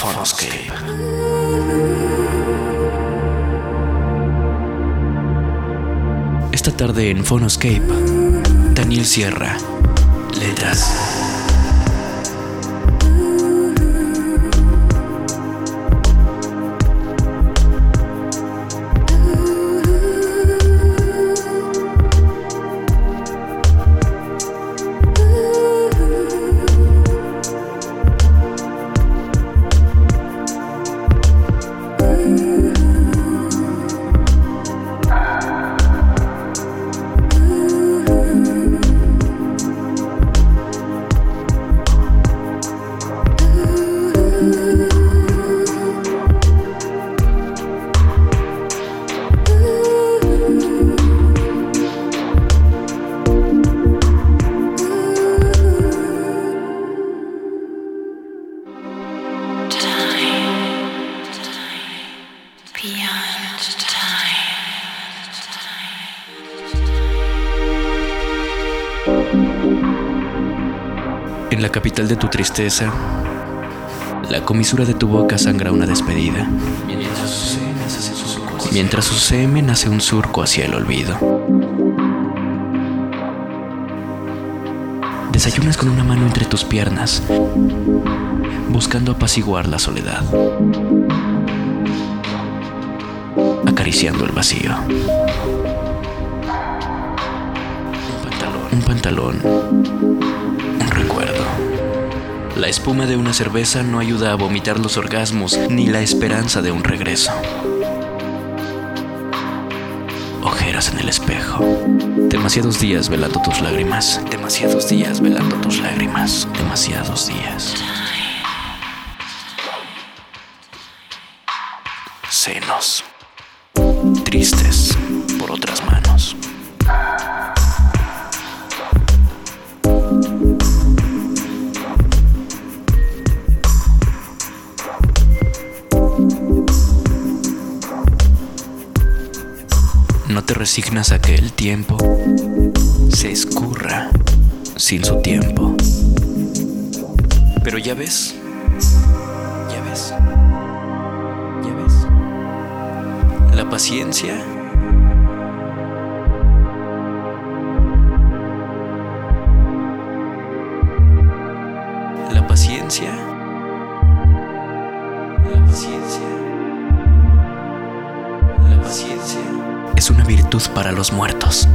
Phonoscape. Esta tarde en Phonoscape, Daniel Sierra, Letras. Tristeza, la comisura de tu boca sangra una despedida. Mientras su semen hace un surco hacia el olvido. Desayunas con una mano entre tus piernas, buscando apaciguar la soledad. Acariciando el vacío. Un pantalón. Un recuerdo. La espuma de una cerveza no ayuda a vomitar los orgasmos ni la esperanza de un regreso. Ojeras en el espejo. Demasiados días velando tus lágrimas. Demasiados días velando tus lágrimas. Demasiados días. Senos. Tristes por otras manos. No te resignas a que el tiempo se escurra sin su tiempo. Pero ya ves, ya ves, ya ves. La paciencia para los muertos.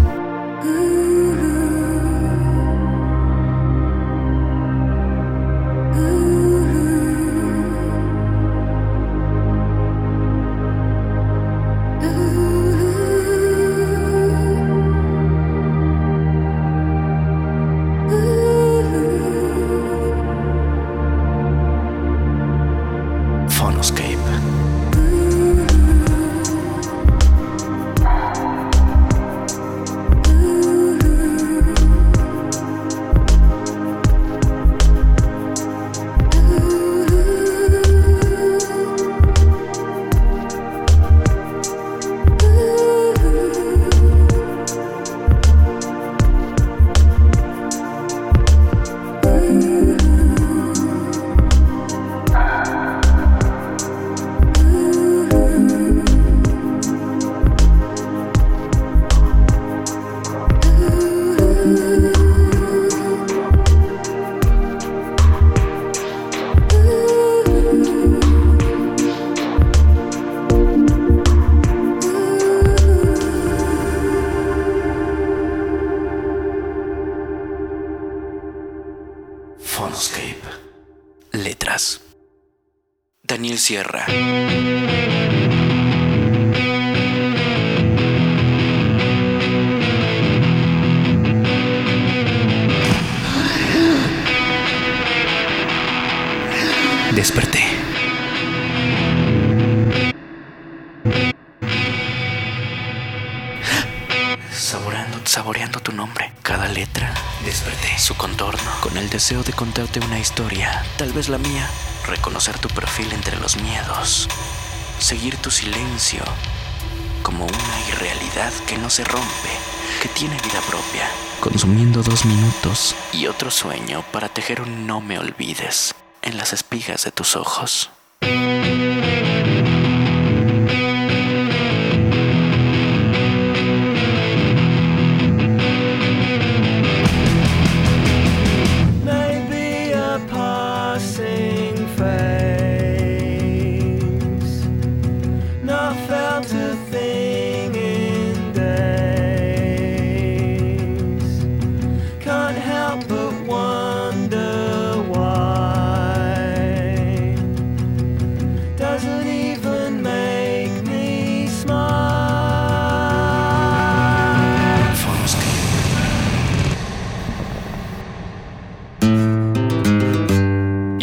Desperté. Saboreando, saboreando tu nombre, cada letra. Desperté su contorno con el deseo de contarte una historia, tal vez la mía. Reconocer tu perfil entre los miedos. Seguir tu silencio como una irrealidad que no se rompe, que tiene vida propia. Consumiendo dos minutos y otro sueño para tejer un no me olvides en las espigas de tus ojos.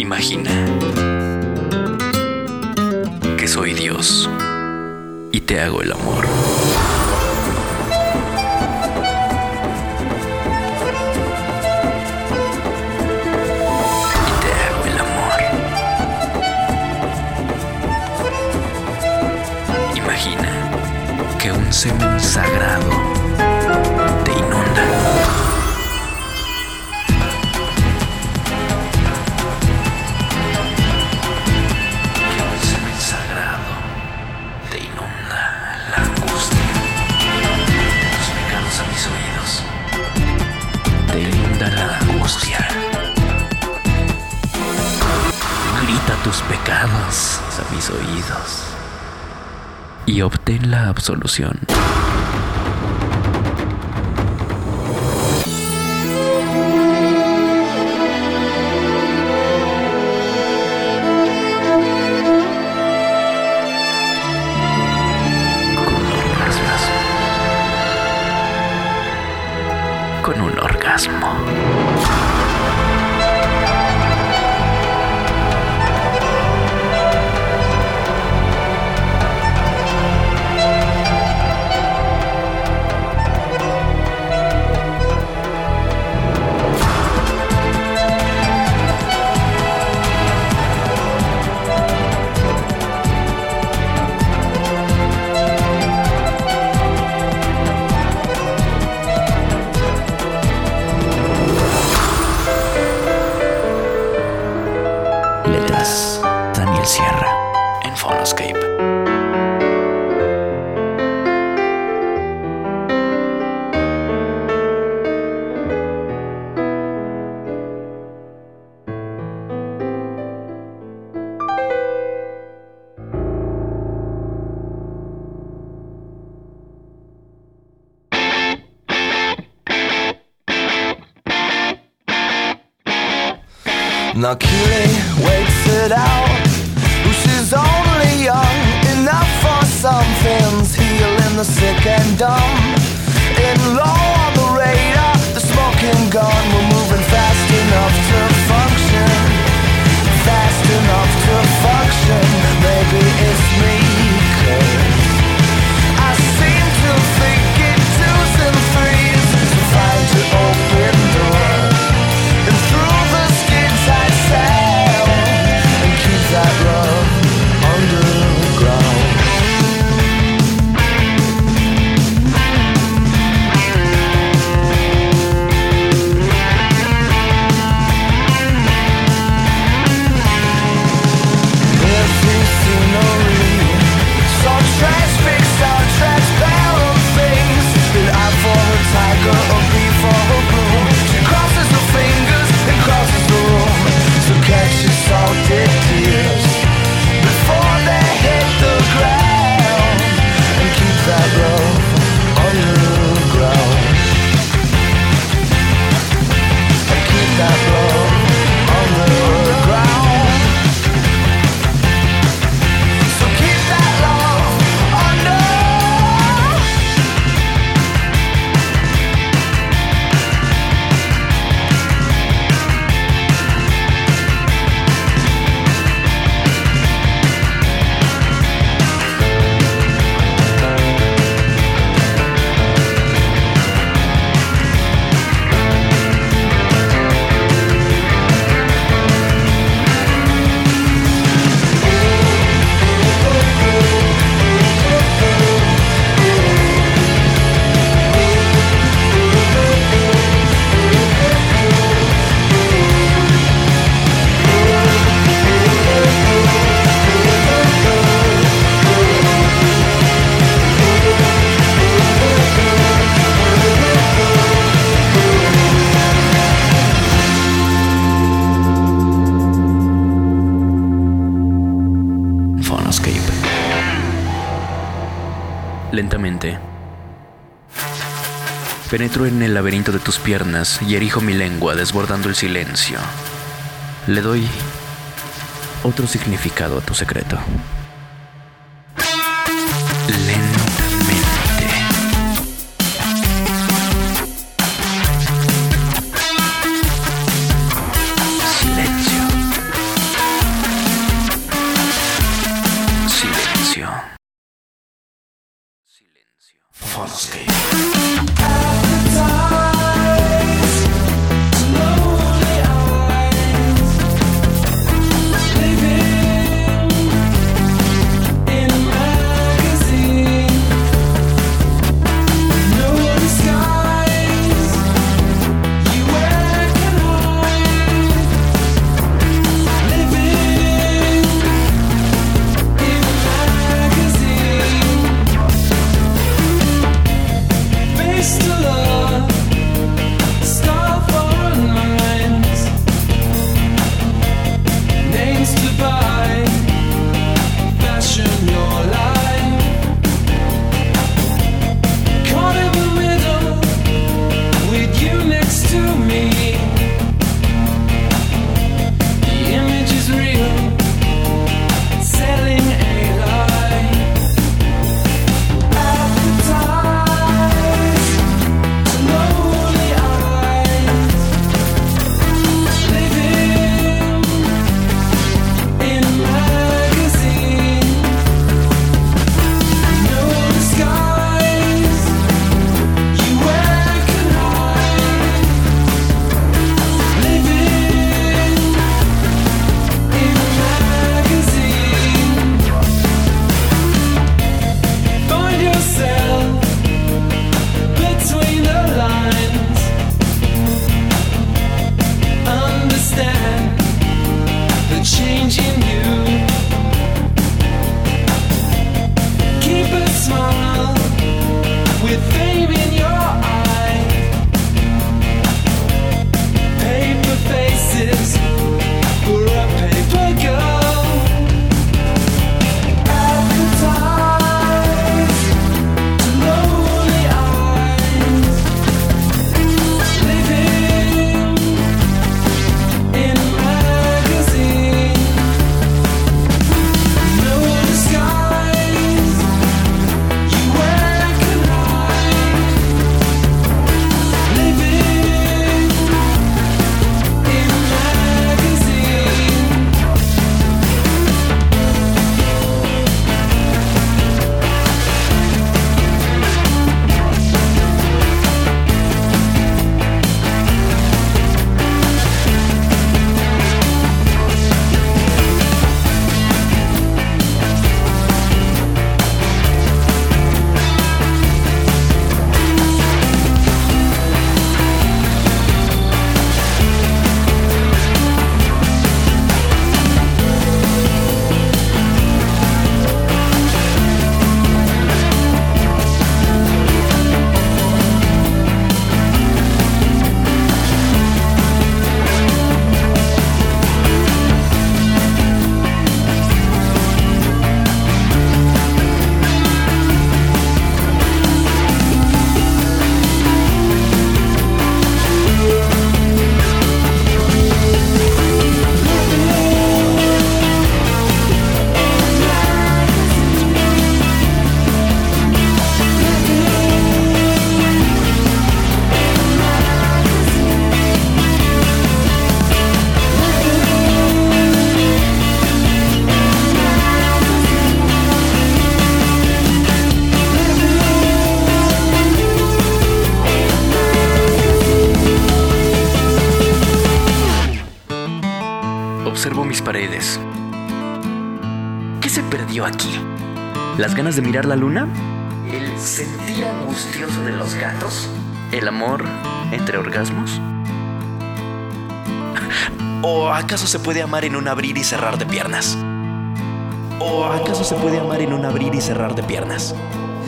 Imagina que soy Dios y te hago el amor. imagina que un semen sagrado pecados a mis oídos y obtén la absolución. cycle. lentamente. Penetro en el laberinto de tus piernas y erijo mi lengua desbordando el silencio. Le doy otro significado a tu secreto. Silencio. Silencio. False mis paredes. ¿Qué se perdió aquí? ¿Las ganas de mirar la luna? ¿El sentir angustioso de los gatos? ¿El amor entre orgasmos? ¿O acaso se puede amar en un abrir y cerrar de piernas? ¿O acaso se puede amar en un abrir y cerrar de piernas?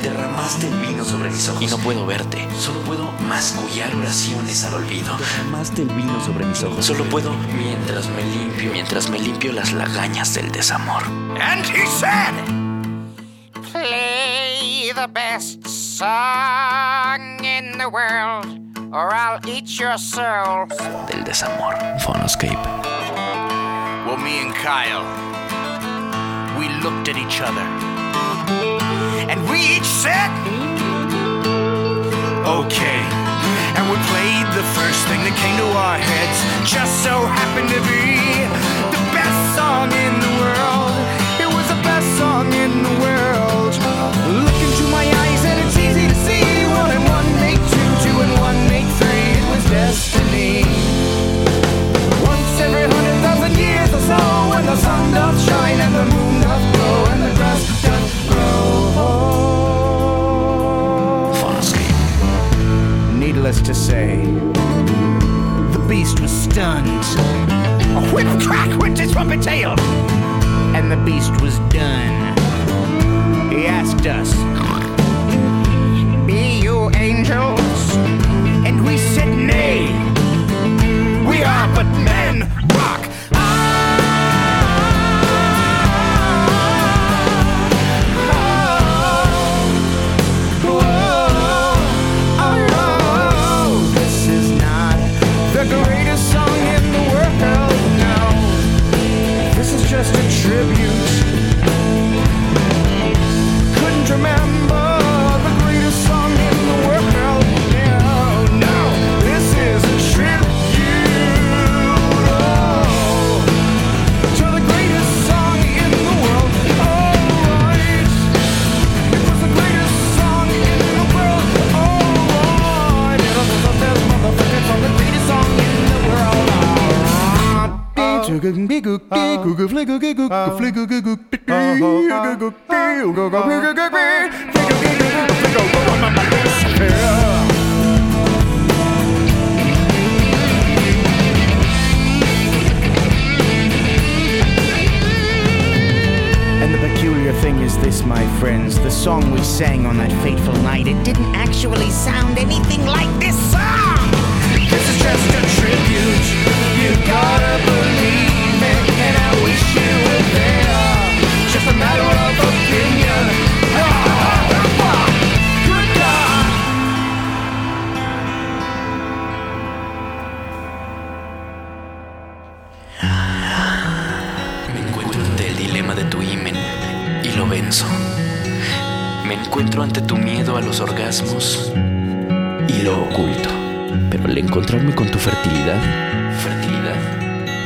Derramaste el vino sobre mis ojos. Y no puedo verte. Solo puedo mascullar oraciones al olvido. Derramaste el vino sobre mis ojos. Solo puedo mientras me limpio, mientras me limpio las lagañas del desamor. And he said, Play the best song in the world, or I'll eat your soul. Del desamor. Phonoscape. Well, me and Kyle, we looked at each other, and we each said, Okay. And we played the first thing that came to our heads. Just so happened to be the best song in the world. It was the best song in the world. And the peculiar thing is this, my friends, the song we sang on that fateful night, it didn't actually sound anything like this song. This is just a tribute. You gotta believe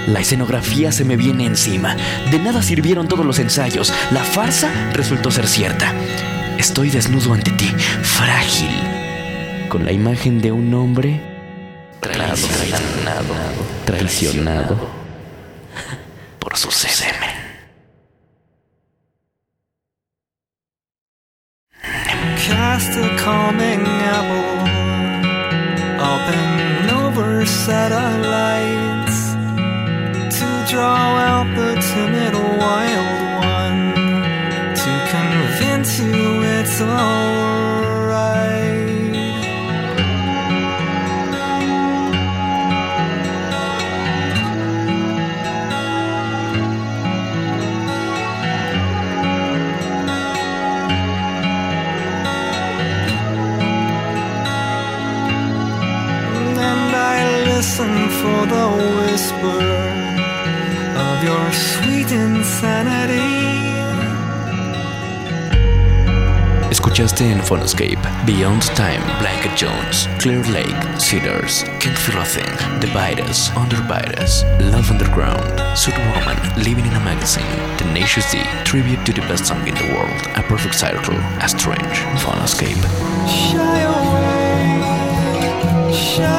la escenografía se me viene encima. De nada sirvieron todos los ensayos. La farsa resultó ser cierta. Estoy desnudo ante ti, frágil, con la imagen de un hombre traicionado, traicionado por su semen. Cast a calming apple over draw out the timid wild one to convince you it's alright. and I listen for the whisper of your sweet insanity. Escuchaste en Phonoscape Beyond Time, Blanket Jones, Clear Lake, Cedars, Can't Feel a Thing, Divide Us, Underbite Us, Love Underground, Suit Woman, Living in a Magazine, Tenacious D, Tribute to the Best Song in the World, A Perfect Circle, A Strange, Phonoscape. Shy away, shy